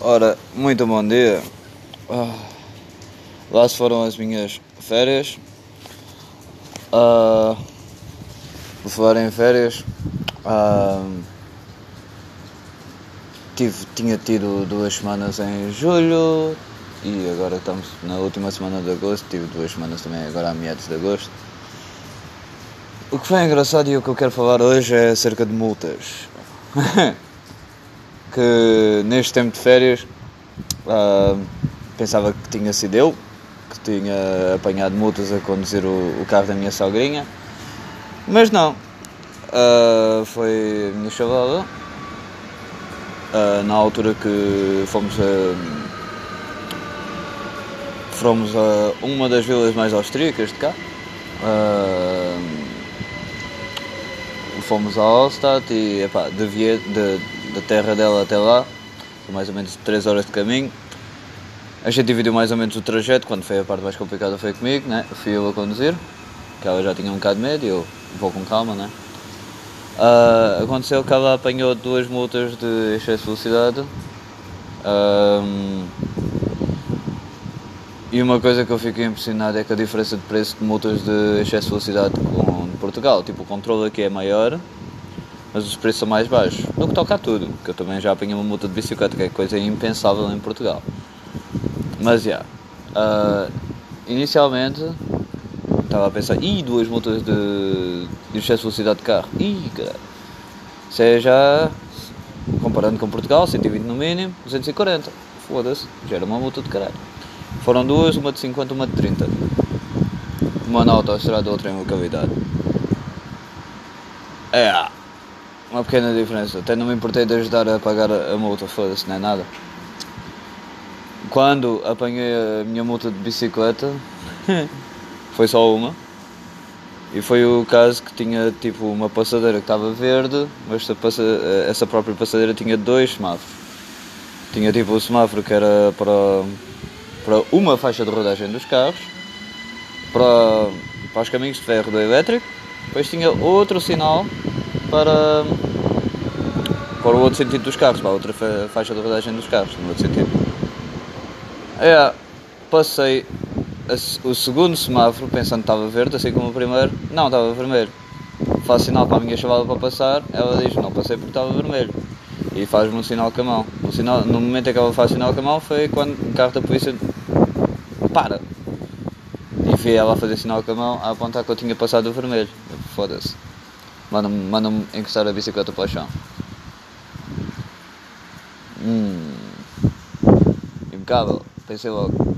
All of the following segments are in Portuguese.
Ora, muito bom dia. Ah, lá se foram as minhas férias. Ah, por falar em férias, ah, tive, tinha tido duas semanas em julho e agora estamos na última semana de agosto. Tive duas semanas também agora a meados de agosto. O que foi engraçado e o que eu quero falar hoje é acerca de multas. que neste tempo de férias uh, pensava que tinha sido eu que tinha apanhado multas a conduzir o, o carro da minha sogrinha, mas não, uh, foi a minha chavala. Uh, na altura que fomos a, fomos a uma das vilas mais austríacas de cá. fomos a Allstadt e epá, de, de, da terra dela até lá, são mais ou menos 3 horas de caminho. A gente dividiu mais ou menos o trajeto, quando foi a parte mais complicada foi comigo, né? fui eu a conduzir, que ela já tinha um bocado de medo e eu vou com calma. Né? Uh, aconteceu que ela apanhou duas multas de excesso de velocidade. Um, e uma coisa que eu fiquei impressionado é que a diferença de preço de multas de excesso de velocidade com Portugal, tipo o controle aqui é maior mas os preços são mais baixos. No que toca a tudo, que eu também já apanhei uma multa de bicicleta, que é coisa impensável em Portugal. Mas já. Yeah, uh, inicialmente estava a pensar, ih, duas multas de, de excesso de velocidade de carro. Ih, cara. Isso é comparando com Portugal, 120 no mínimo, 240. Foda-se, já era uma multa de caralho. Foram duas, uma de 50 uma de 30. Uma na autoestrada, outra em localidade. É, uma pequena diferença. Até não me importei de ajudar a pagar a multa, foda-se, não é nada. Quando apanhei a minha multa de bicicleta, foi só uma. E foi o caso que tinha tipo uma passadeira que estava verde, mas essa, passa, essa própria passadeira tinha dois semáforos. Tinha tipo o semáforo que era para, para uma faixa de rodagem dos carros, para, para os caminhos de ferro do elétrico, depois tinha outro sinal para, para o outro sentido dos carros, para a outra faixa de rodagem dos carros, no outro sentido. É, passei o segundo semáforo pensando que estava verde, assim como o primeiro, não, estava vermelho. Faço sinal para a minha chavala para passar, ela diz não passei porque estava vermelho. E faz-me um sinal com a mão. Sinal, no momento em que ela faz sinal com a mão foi quando o carro da polícia para. E vi ela a fazer sinal com a mão a apontar que eu tinha passado o vermelho. Foda-se. Manda-me manda encostar a bicicleta para o chão. Hum. Impecável. Pensei logo.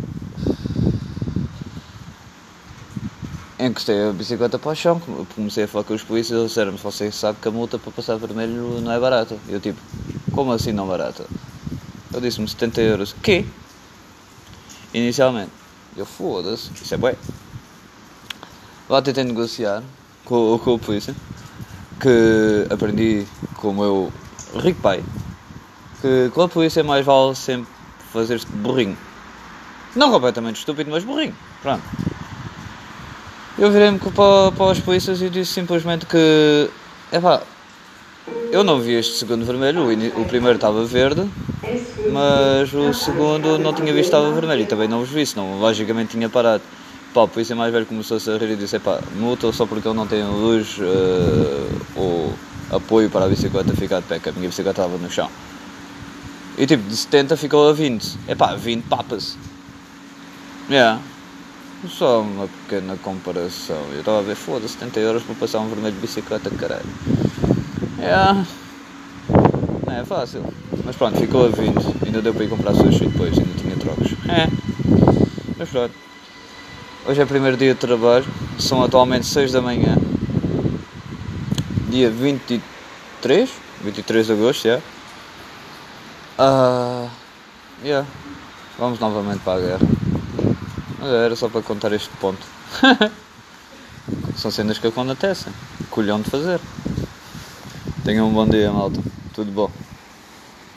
Encostei a bicicleta para o chão, comecei a falar com os polícias e disseram-me, você sabe que a multa para passar vermelho não é barata. Eu tipo, como assim não barata? Eu disse-me 70 euros. Que? Inicialmente. Eu foda-se, isso é bué. Lá tentei negociar com, com o polícia que aprendi com o meu rico pai que com a polícia mais vale sempre fazer-se burrinho. Não completamente estúpido, mas burrinho. Pronto. Eu virei-me para, para os polícias e disse simplesmente que. Epá, eu não vi este segundo vermelho, o, o primeiro estava verde, mas o segundo não tinha visto estava vermelho e também não os vi, senão logicamente tinha parado. Pá, o polícia mais velho começou-se a rir e disse: pá, multa só porque ele não tem luz uh, ou apoio para a bicicleta ficar de pé, que a minha bicicleta estava no chão. E tipo, de 70 ficou a 20. É pá, 20 papas. Yeah. Só uma pequena comparação. Eu estava a ver, foda-se, 70 euros para passar um vermelho de bicicleta, caralho. Yeah. Não é fácil. Mas pronto, ficou a 20. Ainda deu para ir comprar sushi depois, ainda tinha trocos. É. Mas pronto. Hoje é o primeiro dia de trabalho, são atualmente 6 da manhã, dia 23, 23 de agosto. Yeah. Uh, yeah. Vamos novamente para a guerra. Mas era só para contar este ponto. São cenas que acontecem. Colhão de fazer. Tenham um bom dia, malta. Tudo bom.